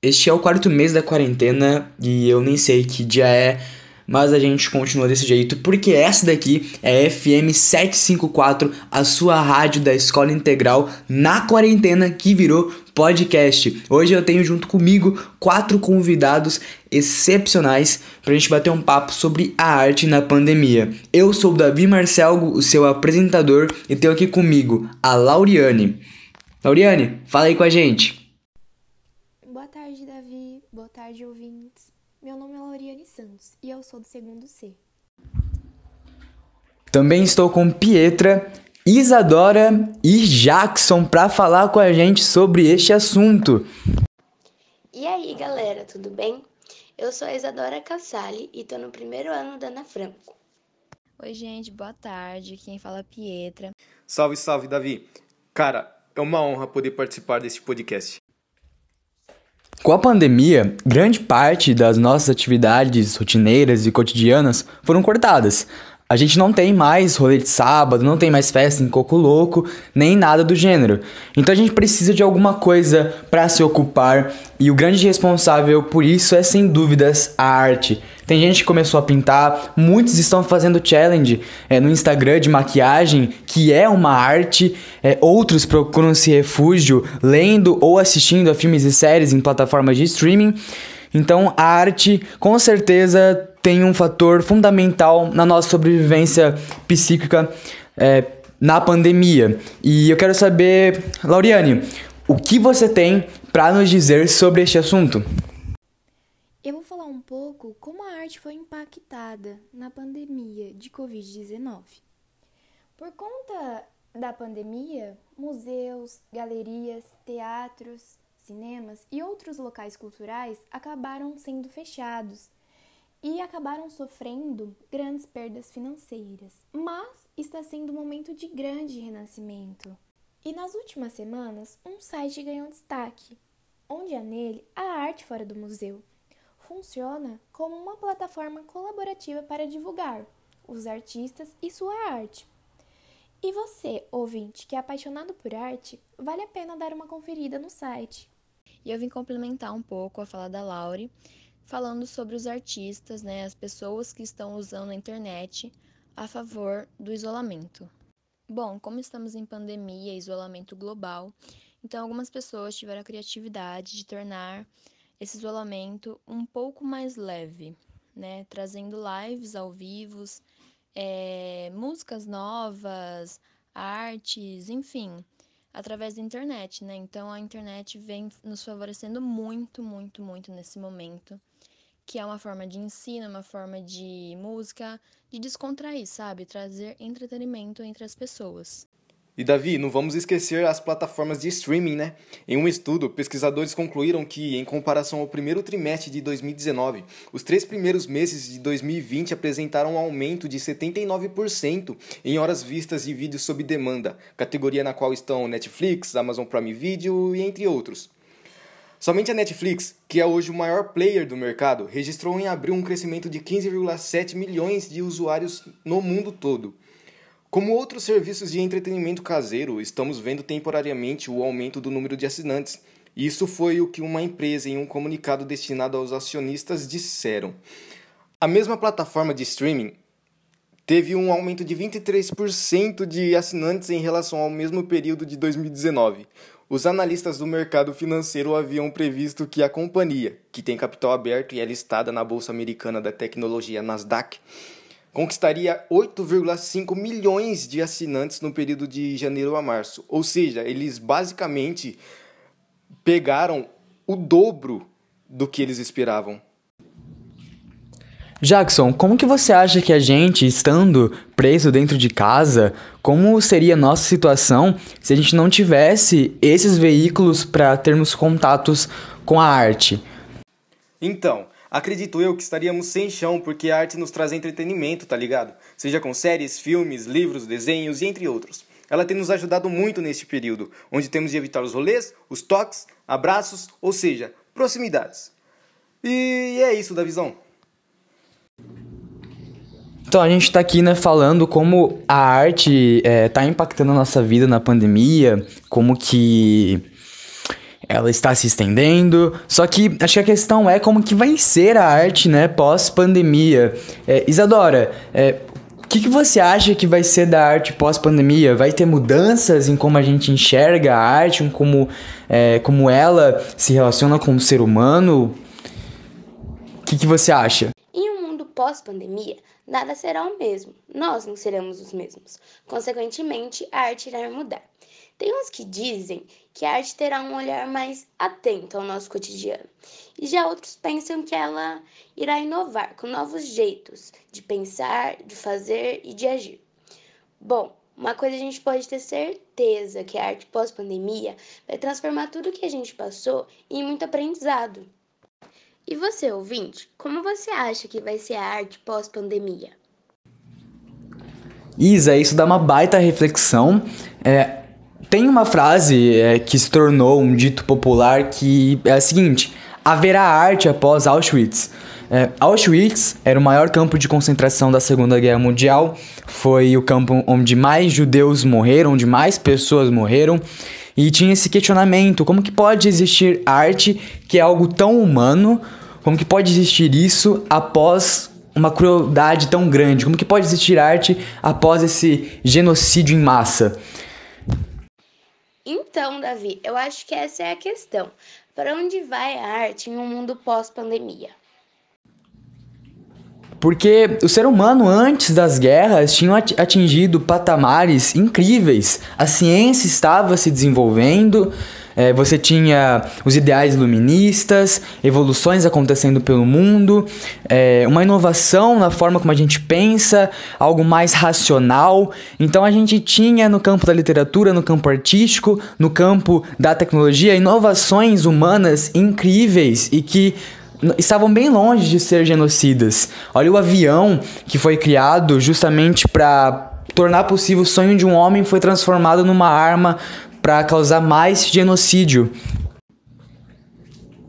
Este é o quarto mês da quarentena e eu nem sei que dia é, mas a gente continua desse jeito porque essa daqui é FM 754, a sua rádio da Escola Integral na quarentena que virou podcast. Hoje eu tenho junto comigo quatro convidados excepcionais para a gente bater um papo sobre a arte na pandemia. Eu sou o Davi Marcelgo, o seu apresentador, e tenho aqui comigo a Lauriane. Lauriane, fala aí com a gente. Boa tarde, Davi. Boa tarde, ouvintes. Meu nome é Lauriane Santos e eu sou do segundo C. Também estou com Pietra, Isadora e Jackson para falar com a gente sobre este assunto. E aí, galera, tudo bem? Eu sou a Isadora Cassali e estou no primeiro ano da Ana Franco. Oi, gente, boa tarde. Quem fala é Pietra. Salve, salve, Davi. Cara, é uma honra poder participar deste podcast. Com a pandemia, grande parte das nossas atividades rotineiras e cotidianas foram cortadas. A gente não tem mais rolê de sábado, não tem mais festa em coco louco, nem nada do gênero. Então a gente precisa de alguma coisa para se ocupar e o grande responsável por isso é sem dúvidas a arte. Tem gente que começou a pintar, muitos estão fazendo challenge é, no Instagram de maquiagem, que é uma arte. É, outros procuram se refúgio lendo ou assistindo a filmes e séries em plataformas de streaming. Então a arte com certeza tem um fator fundamental na nossa sobrevivência psíquica é, na pandemia. E eu quero saber, Lauriane, o que você tem para nos dizer sobre este assunto? Eu vou falar um pouco como a arte foi impactada na pandemia de Covid-19. Por conta da pandemia, museus, galerias, teatros, cinemas e outros locais culturais acabaram sendo fechados e acabaram sofrendo grandes perdas financeiras. Mas está sendo um momento de grande renascimento. E nas últimas semanas, um site ganhou destaque, onde há nele a arte fora do museu. Funciona como uma plataforma colaborativa para divulgar os artistas e sua arte. E você, ouvinte, que é apaixonado por arte, vale a pena dar uma conferida no site. E eu vim complementar um pouco a fala da Laure falando sobre os artistas, né, as pessoas que estão usando a internet a favor do isolamento. Bom, como estamos em pandemia, isolamento global, então algumas pessoas tiveram a criatividade de tornar esse isolamento um pouco mais leve, né, trazendo lives ao vivo, é, músicas novas, artes, enfim, através da internet, né? Então a internet vem nos favorecendo muito, muito, muito nesse momento que é uma forma de ensino, uma forma de música, de descontrair, sabe? Trazer entretenimento entre as pessoas. E Davi, não vamos esquecer as plataformas de streaming, né? Em um estudo, pesquisadores concluíram que, em comparação ao primeiro trimestre de 2019, os três primeiros meses de 2020 apresentaram um aumento de 79% em horas vistas de vídeos sob demanda, categoria na qual estão Netflix, Amazon Prime Video e entre outros. Somente a Netflix, que é hoje o maior player do mercado, registrou em abril um crescimento de 15,7 milhões de usuários no mundo todo. Como outros serviços de entretenimento caseiro, estamos vendo temporariamente o aumento do número de assinantes. Isso foi o que uma empresa em um comunicado destinado aos acionistas disseram. A mesma plataforma de streaming teve um aumento de 23% de assinantes em relação ao mesmo período de 2019. Os analistas do mercado financeiro haviam previsto que a companhia, que tem capital aberto e é listada na Bolsa Americana da Tecnologia Nasdaq, conquistaria 8,5 milhões de assinantes no período de janeiro a março. Ou seja, eles basicamente pegaram o dobro do que eles esperavam. Jackson, como que você acha que a gente, estando preso dentro de casa, como seria a nossa situação se a gente não tivesse esses veículos para termos contatos com a arte? Então, acredito eu que estaríamos sem chão porque a arte nos traz entretenimento, tá ligado? Seja com séries, filmes, livros, desenhos e entre outros. Ela tem nos ajudado muito neste período, onde temos de evitar os rolês, os toques, abraços, ou seja, proximidades. E é isso da visão. Então a gente está aqui né, falando como a arte está é, impactando a nossa vida na pandemia, como que ela está se estendendo. Só que acho que a questão é como que vai ser a arte, né, pós-pandemia. É, Isadora, é, o que, que você acha que vai ser da arte pós-pandemia? Vai ter mudanças em como a gente enxerga a arte, em como, é, como ela se relaciona com o ser humano? O que, que você acha? Em um mundo pós-pandemia, nada será o mesmo. Nós não seremos os mesmos. Consequentemente, a arte irá mudar. Tem uns que dizem que a arte terá um olhar mais atento ao nosso cotidiano, e já outros pensam que ela irá inovar com novos jeitos de pensar, de fazer e de agir. Bom, uma coisa a gente pode ter certeza que a arte pós-pandemia vai transformar tudo que a gente passou em muito aprendizado. E você, ouvinte, como você acha que vai ser a arte pós-pandemia? Isa, isso dá uma baita reflexão. É, tem uma frase é, que se tornou um dito popular que é a seguinte: haverá arte após Auschwitz. É, Auschwitz era o maior campo de concentração da Segunda Guerra Mundial. Foi o campo onde mais judeus morreram, onde mais pessoas morreram. E tinha esse questionamento: como que pode existir arte que é algo tão humano? Como que pode existir isso após uma crueldade tão grande? Como que pode existir arte após esse genocídio em massa? Então, Davi, eu acho que essa é a questão. Para onde vai a arte em um mundo pós-pandemia? Porque o ser humano, antes das guerras, tinha atingido patamares incríveis. A ciência estava se desenvolvendo, é, você tinha os ideais iluministas, evoluções acontecendo pelo mundo, é, uma inovação na forma como a gente pensa, algo mais racional. Então a gente tinha no campo da literatura, no campo artístico, no campo da tecnologia, inovações humanas incríveis e que estavam bem longe de ser genocidas. Olha o avião que foi criado justamente para tornar possível o sonho de um homem foi transformado numa arma para causar mais genocídio.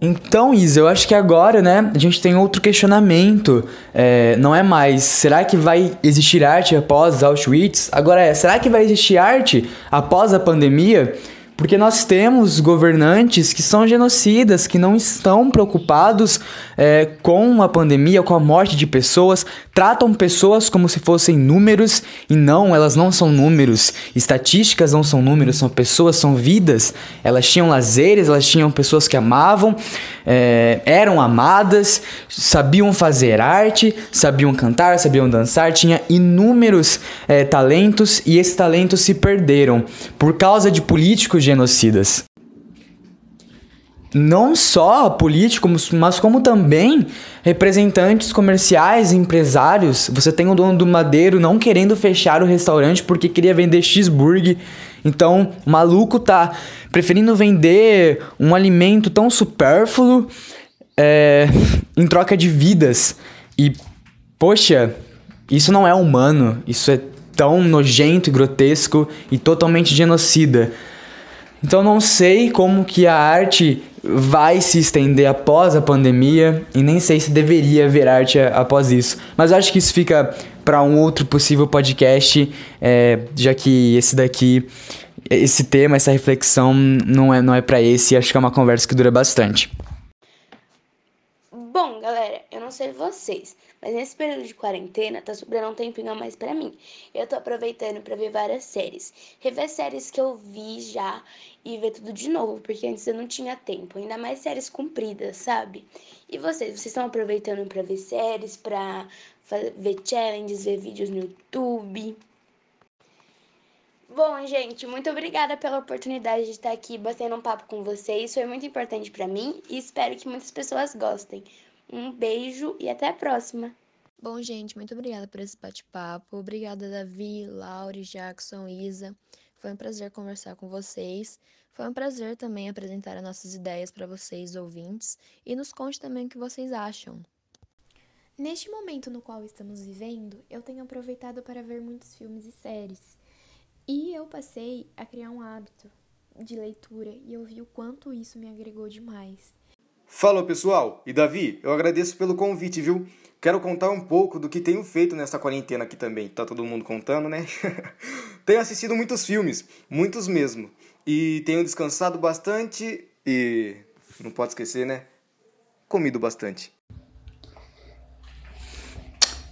Então, Isa, eu acho que agora, né, a gente tem outro questionamento. É, não é mais, será que vai existir arte após Auschwitz? Agora é, será que vai existir arte após a pandemia? Porque nós temos governantes que são genocidas, que não estão preocupados é, com a pandemia, com a morte de pessoas, tratam pessoas como se fossem números e não, elas não são números. Estatísticas não são números, são pessoas, são vidas. Elas tinham lazeres, elas tinham pessoas que amavam, é, eram amadas, sabiam fazer arte, sabiam cantar, sabiam dançar, tinha inúmeros é, talentos e esses talentos se perderam por causa de políticos genocidas. Não só políticos, mas como também representantes comerciais, empresários. Você tem o dono do Madeiro não querendo fechar o restaurante porque queria vender cheeseburger. Então, o maluco tá preferindo vender um alimento tão supérfluo é, em troca de vidas. E, poxa, isso não é humano. Isso é tão nojento e grotesco e totalmente genocida. Então não sei como que a arte vai se estender após a pandemia e nem sei se deveria haver arte após isso. Mas acho que isso fica para um outro possível podcast, é, já que esse daqui, esse tema, essa reflexão não é, não é para esse. Acho que é uma conversa que dura bastante. Bom, galera, eu não sei vocês, mas nesse período de quarentena tá sobrando um tempinho a mais para mim. Eu tô aproveitando para ver várias séries. Rever séries que eu vi já e ver tudo de novo, porque antes eu não tinha tempo. Ainda mais séries compridas, sabe? E vocês, vocês estão aproveitando para ver séries, pra ver challenges, ver vídeos no YouTube? Bom, gente, muito obrigada pela oportunidade de estar aqui batendo um papo com vocês. Foi muito importante para mim e espero que muitas pessoas gostem. Um beijo e até a próxima. Bom, gente, muito obrigada por esse bate-papo. Obrigada, Davi, Laure, Jackson, Isa. Foi um prazer conversar com vocês. Foi um prazer também apresentar as nossas ideias para vocês, ouvintes, e nos conte também o que vocês acham. Neste momento no qual estamos vivendo, eu tenho aproveitado para ver muitos filmes e séries. E eu passei a criar um hábito de leitura e eu vi o quanto isso me agregou demais. Falou, pessoal. E Davi, eu agradeço pelo convite, viu? Quero contar um pouco do que tenho feito nessa quarentena aqui também. Tá todo mundo contando, né? tenho assistido muitos filmes, muitos mesmo. E tenho descansado bastante e não pode esquecer, né? Comido bastante.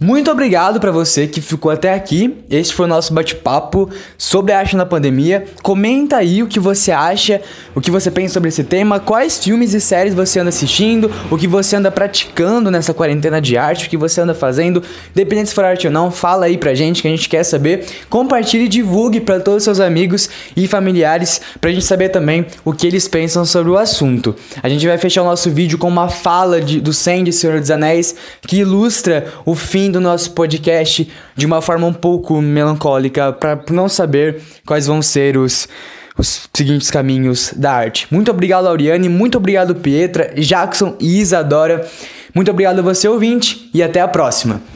Muito obrigado para você que ficou até aqui. Este foi o nosso bate-papo sobre a arte na pandemia. Comenta aí o que você acha, o que você pensa sobre esse tema, quais filmes e séries você anda assistindo, o que você anda praticando nessa quarentena de arte, o que você anda fazendo, dependendo se for arte ou não, fala aí pra gente que a gente quer saber. Compartilhe e divulgue para todos os seus amigos e familiares pra gente saber também o que eles pensam sobre o assunto. A gente vai fechar o nosso vídeo com uma fala de, do Sam de Senhor dos Anéis que ilustra o fim do nosso podcast de uma forma um pouco melancólica para não saber quais vão ser os os seguintes caminhos da arte. Muito obrigado, Lauriane, muito obrigado, Pietra, Jackson e Isadora. Muito obrigado a você, ouvinte, e até a próxima.